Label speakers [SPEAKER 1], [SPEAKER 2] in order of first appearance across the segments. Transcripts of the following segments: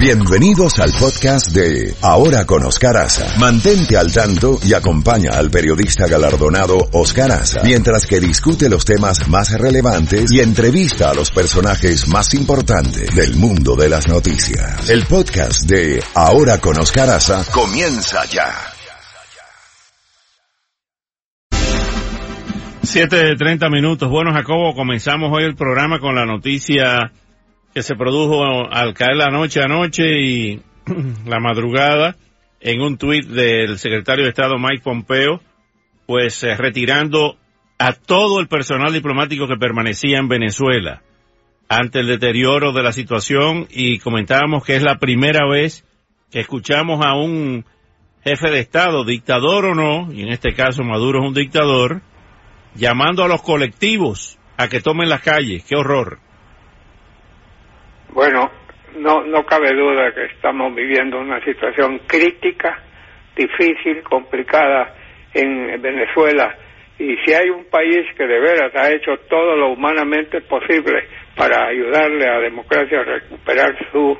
[SPEAKER 1] Bienvenidos al podcast de Ahora con Oscar Aza. Mantente al tanto y acompaña al periodista galardonado Oscar Aza mientras que discute los temas más relevantes y entrevista a los personajes más importantes del mundo de las noticias. El podcast de Ahora con Oscar Aza comienza ya.
[SPEAKER 2] 7.30 minutos. Bueno, Jacobo, comenzamos hoy el programa con la noticia que se produjo al caer la noche anoche y la madrugada en un tuit del secretario de Estado Mike Pompeo, pues eh, retirando a todo el personal diplomático que permanecía en Venezuela ante el deterioro de la situación y comentábamos que es la primera vez que escuchamos a un jefe de Estado, dictador o no, y en este caso Maduro es un dictador, llamando a los colectivos a que tomen las calles. ¡Qué horror!
[SPEAKER 3] Bueno, no, no cabe duda que estamos viviendo una situación crítica, difícil, complicada en Venezuela. Y si hay un país que de veras ha hecho todo lo humanamente posible para ayudarle a democracia a recuperar su,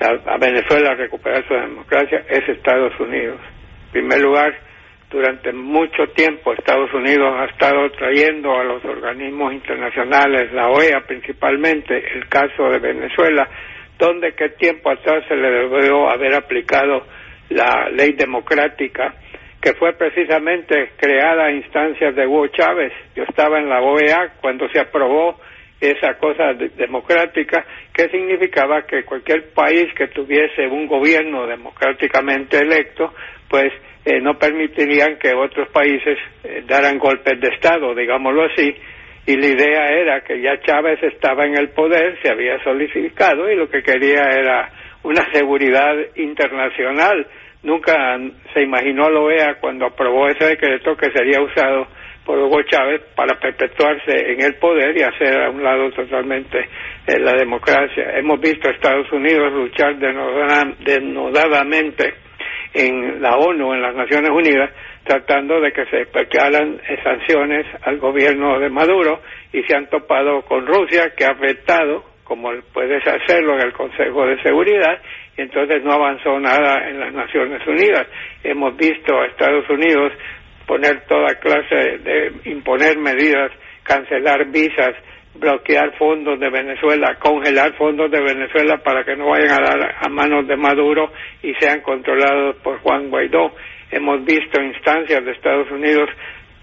[SPEAKER 3] a, a Venezuela a recuperar su democracia, es Estados Unidos. En primer lugar, durante mucho tiempo Estados Unidos ha estado trayendo a los organismos internacionales, la OEA principalmente, el caso de Venezuela, donde qué tiempo atrás se le debió haber aplicado la ley democrática, que fue precisamente creada a instancias de Hugo Chávez. Yo estaba en la OEA cuando se aprobó esa cosa democrática, que significaba que cualquier país que tuviese un gobierno democráticamente electo, pues eh, no permitirían que otros países eh, daran golpes de Estado, digámoslo así, y la idea era que ya Chávez estaba en el poder, se había solidificado y lo que quería era una seguridad internacional. Nunca se imaginó la OEA cuando aprobó ese decreto que sería usado por Hugo Chávez para perpetuarse en el poder y hacer a un lado totalmente eh, la democracia. Hemos visto a Estados Unidos luchar denodadamente en la ONU, en las Naciones Unidas, tratando de que se aplicaran sanciones al gobierno de Maduro y se han topado con Rusia, que ha vetado, como puedes hacerlo en el Consejo de Seguridad, y entonces no avanzó nada en las Naciones Unidas. Hemos visto a Estados Unidos poner toda clase de imponer medidas, cancelar visas, bloquear fondos de Venezuela, congelar fondos de Venezuela para que no vayan a dar a manos de Maduro y sean controlados por Juan Guaidó. Hemos visto instancias de Estados Unidos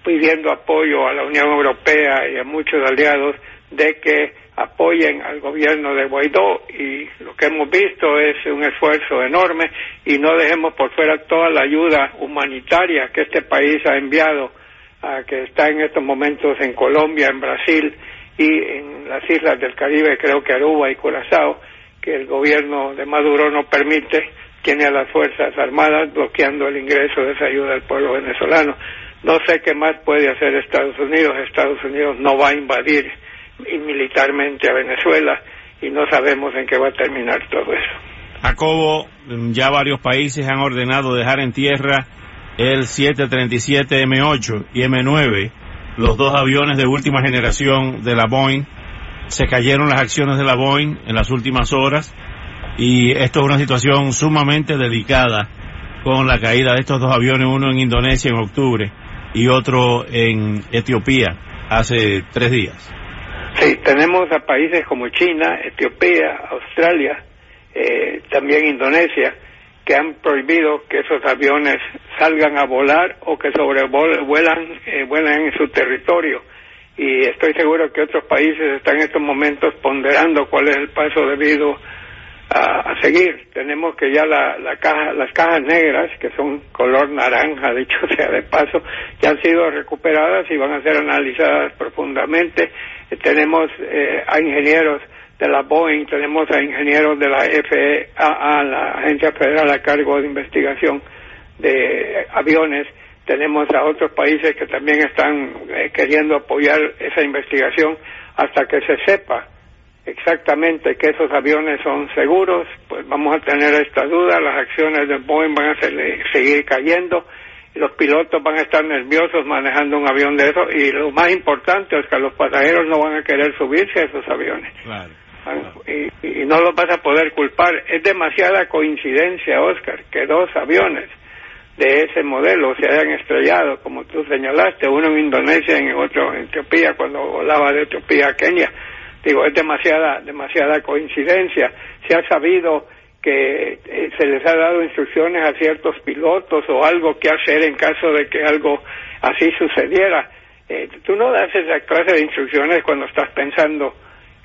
[SPEAKER 3] pidiendo apoyo a la Unión Europea y a muchos aliados de que apoyen al gobierno de Guaidó y lo que hemos visto es un esfuerzo enorme y no dejemos por fuera toda la ayuda humanitaria que este país ha enviado a que está en estos momentos en Colombia, en Brasil y en las islas del Caribe, creo que Aruba y Curazao, que el gobierno de Maduro no permite, tiene a las Fuerzas Armadas bloqueando el ingreso de esa ayuda al pueblo venezolano. No sé qué más puede hacer Estados Unidos. Estados Unidos no va a invadir militarmente a Venezuela y no sabemos en qué va a terminar todo eso.
[SPEAKER 2] Jacobo, ya varios países han ordenado dejar en tierra el 737 M8 y M9 los dos aviones de última generación de la Boeing. Se cayeron las acciones de la Boeing en las últimas horas y esto es una situación sumamente delicada con la caída de estos dos aviones, uno en Indonesia en octubre y otro en Etiopía hace tres días.
[SPEAKER 3] Sí, tenemos a países como China, Etiopía, Australia, eh, también Indonesia, que han prohibido que esos aviones salgan a volar o que sobrevuelan eh, vuelan en su territorio. Y estoy seguro que otros países están en estos momentos ponderando cuál es el paso debido a, seguir. Tenemos que ya la caja, las cajas negras, que son color naranja, dicho sea de paso, ya han sido recuperadas y van a ser analizadas profundamente. Eh, tenemos eh, a ingenieros de la Boeing, tenemos a ingenieros de la FAA, la Agencia Federal a cargo de investigación de aviones, tenemos a otros países que también están eh, queriendo apoyar esa investigación hasta que se sepa exactamente que esos aviones son seguros, pues vamos a tener esta duda, las acciones de Boeing van a seguir cayendo, los pilotos van a estar nerviosos manejando un avión de eso y lo más importante es que los pasajeros no van a querer subirse a esos aviones. Y, no lo vas a poder culpar. Es demasiada coincidencia, Oscar, que dos aviones de ese modelo se hayan estrellado, como tú señalaste, uno en Indonesia y otro en Etiopía, cuando volaba de Etiopía a Kenia. Digo, es demasiada, demasiada coincidencia. Se ha sabido que eh, se les ha dado instrucciones a ciertos pilotos o algo que hacer en caso de que algo así sucediera. Eh, tú no das esa clase de instrucciones cuando estás pensando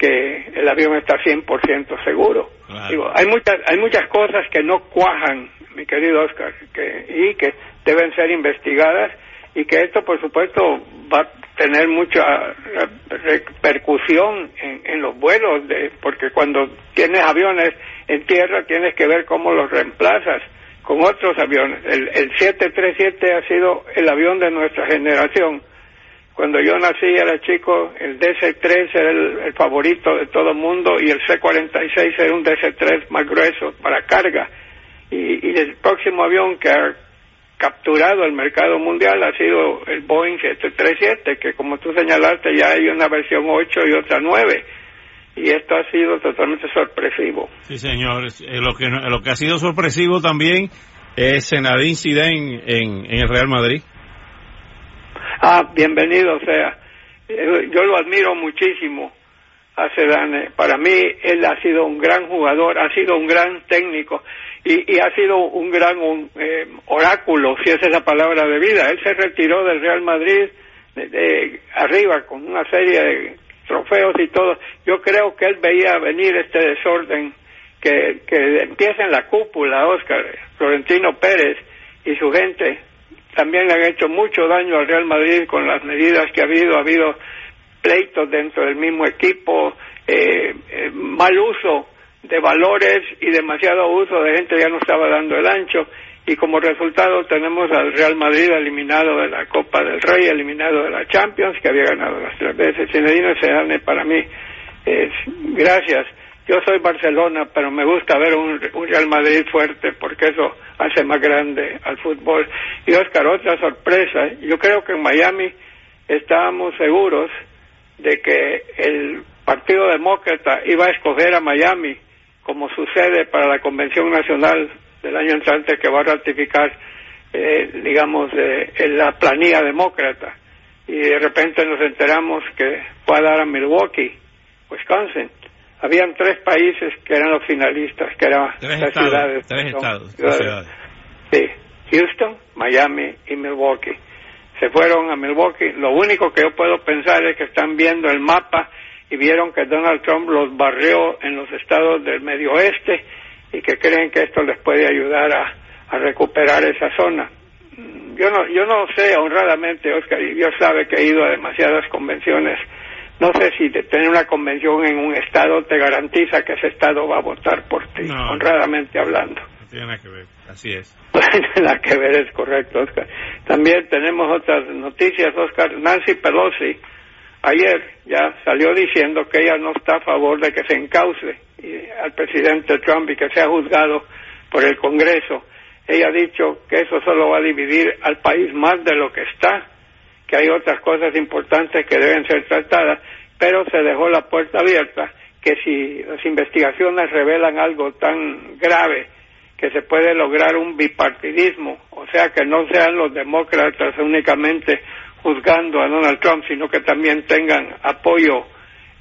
[SPEAKER 3] que el avión está 100% seguro. Digo, hay muchas hay muchas cosas que no cuajan, mi querido Oscar, que, y que deben ser investigadas y que esto, por supuesto, va a tener mucha repercusión en, en los vuelos, de, porque cuando tienes aviones en tierra tienes que ver cómo los reemplazas con otros aviones. El, el 737 ha sido el avión de nuestra generación cuando yo nací era chico, el DC-3 era el, favorito de todo el mundo y el C-46 era un DC-3 más grueso para carga. Y, el próximo avión que ha capturado el mercado mundial ha sido el Boeing 737, que como tú señalaste ya hay una versión 8 y otra 9. Y esto ha sido totalmente sorpresivo.
[SPEAKER 2] Sí, señor. Eh, lo que, lo que ha sido sorpresivo también es Zenadín Zidane en, en el Real Madrid.
[SPEAKER 3] Ah, bienvenido sea. Eh, yo lo admiro muchísimo a Sedane. Para mí, él ha sido un gran jugador, ha sido un gran técnico y, ha sido un gran eh, oráculo, si esa es la palabra de vida. Él se retiró del Real Madrid de, arriba con una serie de trofeos y todo. Yo creo que él veía venir este desorden que, que empieza en la cúpula, Oscar, Florentino Pérez y su gente también han hecho mucho daño al Real Madrid con las medidas que ha habido. Ha habido pleitos dentro del mismo equipo, eh, eh, mal uso de valores y demasiado uso de gente ya no estaba dando el ancho. Y como resultado tenemos al Real Madrid eliminado de la Copa del Rey, eliminado de la Champions, que había ganado las tres veces. Zinedine Zidane para mí es gracias yo soy Barcelona, pero me gusta ver un, Real Madrid fuerte porque eso hace más grande al fútbol. Y Oscar, otra sorpresa, yo creo que en Miami estábamos seguros de que el Partido Demócrata iba a escoger a Miami como sucede para la Convención Nacional del año entrante que va a ratificar, eh, digamos, eh, la planilla demócrata. Y de repente nos enteramos que fue a dar a Milwaukee, Wisconsin habían tres países que eran los finalistas, que eran las ciudades.
[SPEAKER 2] Tres estados,
[SPEAKER 3] Sí, Houston, Miami y Milwaukee. Se fueron a Milwaukee. Lo único que yo puedo pensar es que están viendo el mapa y vieron que Donald Trump los barrió en los estados del medio oeste y que creen que esto les puede ayudar a, a recuperar esa zona. Yo no, yo no sé honradamente, Oscar, y Dios sabe que he ido a demasiadas convenciones no sé si tener una convención en un estado te garantiza que ese estado va a votar por ti, honradamente hablando.
[SPEAKER 2] No tiene nada que ver, así es.
[SPEAKER 3] No tiene nada que ver, es correcto, Oscar. También tenemos otras noticias, Oscar. Nancy Pelosi ayer ya salió diciendo que ella no está a favor de que se encauce al presidente Trump y que sea juzgado por el Congreso. Ella ha dicho que eso solo va a dividir al país más de lo que está que hay otras cosas importantes que deben ser tratadas, pero se dejó la puerta abierta que si las investigaciones revelan algo tan grave que se puede lograr un bipartidismo, o sea, que no sean los demócratas únicamente juzgando a Donald Trump, sino que también tengan apoyo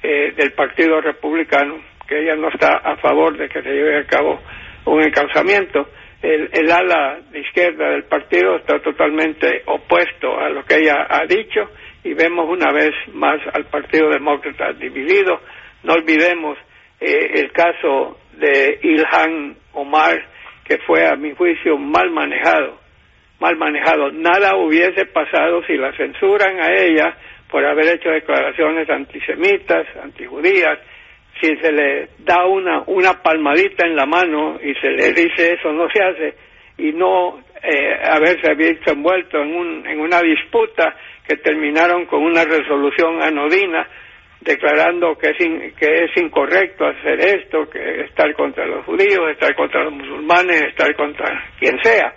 [SPEAKER 3] eh, del Partido Republicano, que ella no está a favor de que se lleve a cabo un encauzamiento el, ala de izquierda del partido está totalmente opuesto a lo que ella ha dicho y vemos una vez más al Partido Demócrata dividido. No olvidemos eh, el caso de Ilhan Omar, que fue a mi juicio mal manejado, mal manejado. Nada hubiese pasado si la censuran a ella por haber hecho declaraciones antisemitas, antijudías, si se le da una, una palmadita en la mano y se le dice eso no se hace y no eh, haberse visto envuelto en, un, en una disputa que terminaron con una resolución anodina declarando que es, que es incorrecto hacer esto, que estar contra los judíos, estar contra los musulmanes, estar contra quien sea.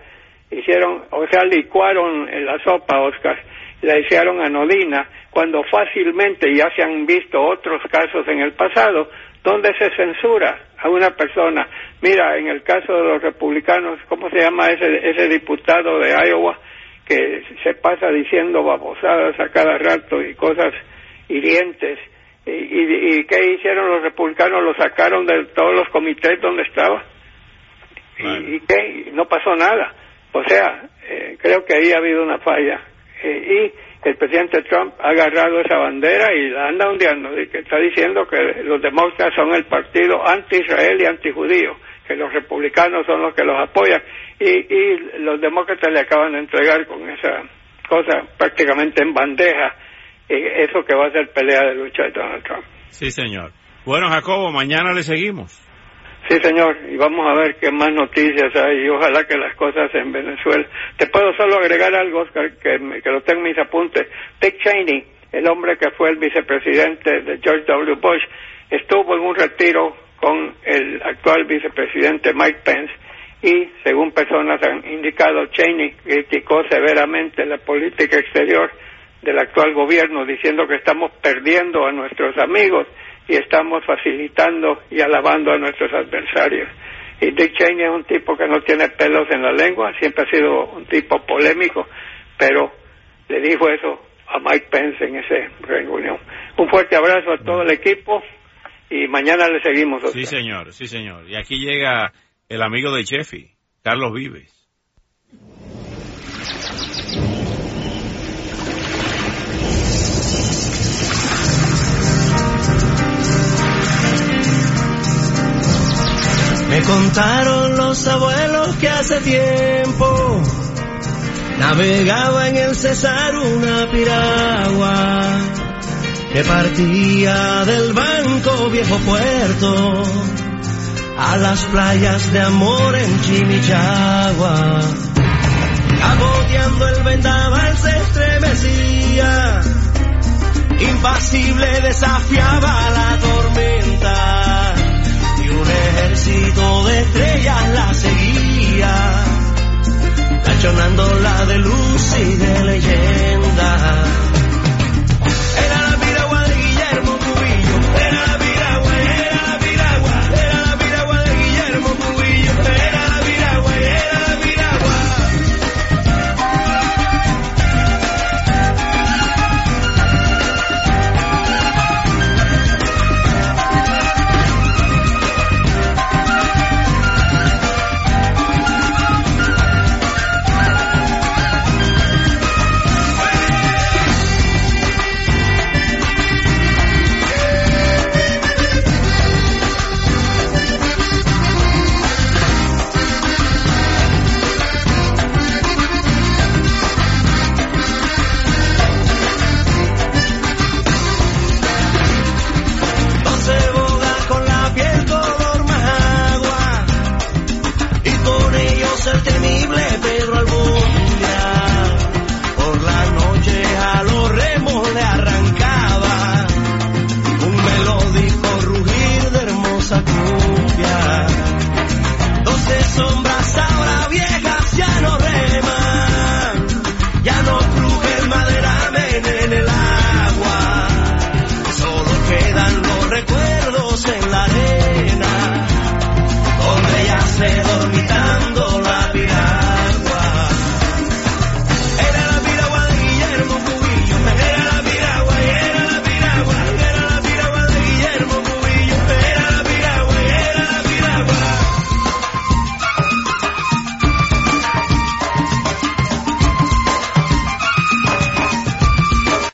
[SPEAKER 3] Hicieron, o sea, licuaron en la sopa, Oscar, la hicieron anodina, cuando fácilmente ya se han visto otros casos en el pasado donde se censura a una persona. Mira, en el caso de los republicanos, ¿cómo se llama ese, ese diputado de Iowa que se pasa diciendo babosadas a cada rato y cosas hirientes? ¿Y, y, qué hicieron los republicanos? Lo sacaron de todos los comités donde estaba. ¿Y, qué? No pasó nada. O sea, eh, creo que ahí ha habido una falla. Eh, y el presidente Trump ha agarrado esa bandera y la anda ondeando, y está diciendo que los demócratas son el partido anti-israel y anti-judío, que los republicanos son los que los apoyan, y, y los demócratas le acaban de entregar con esa cosa prácticamente en bandeja eso que va a ser pelea de lucha de Donald Trump.
[SPEAKER 2] Sí, señor. Bueno, Jacobo, mañana le seguimos.
[SPEAKER 3] Sí, señor, y vamos a ver qué más noticias hay y ojalá que las cosas en Venezuela. Te puedo solo agregar algo, Oscar, que, que lo tengo en mis apuntes. Dick Cheney, el hombre que fue el vicepresidente de George W. Bush, estuvo en un retiro con el actual vicepresidente Mike Pence y, según personas han indicado, Cheney criticó severamente la política exterior del actual gobierno diciendo que estamos perdiendo a nuestros amigos y estamos facilitando y alabando a nuestros adversarios. Y Dick Cheney es un tipo que no tiene pelos en la lengua, siempre ha sido un tipo polémico, pero le dijo eso a Mike Pence en esa reunión. Un fuerte abrazo a todo el equipo y mañana le seguimos.
[SPEAKER 2] Sí, señor, sí, señor. Y aquí llega el amigo de Chefi, Carlos Vives.
[SPEAKER 4] Contaron los abuelos que hace tiempo navegaba en el Cesar una piragua que partía del banco viejo puerto a las playas de amor en Chimichagua. Caboteando el vendaval se estremecía, impasible desafiaba la tormenta un ejército de estrellas la seguía, tachonando la de luz y de leyenda.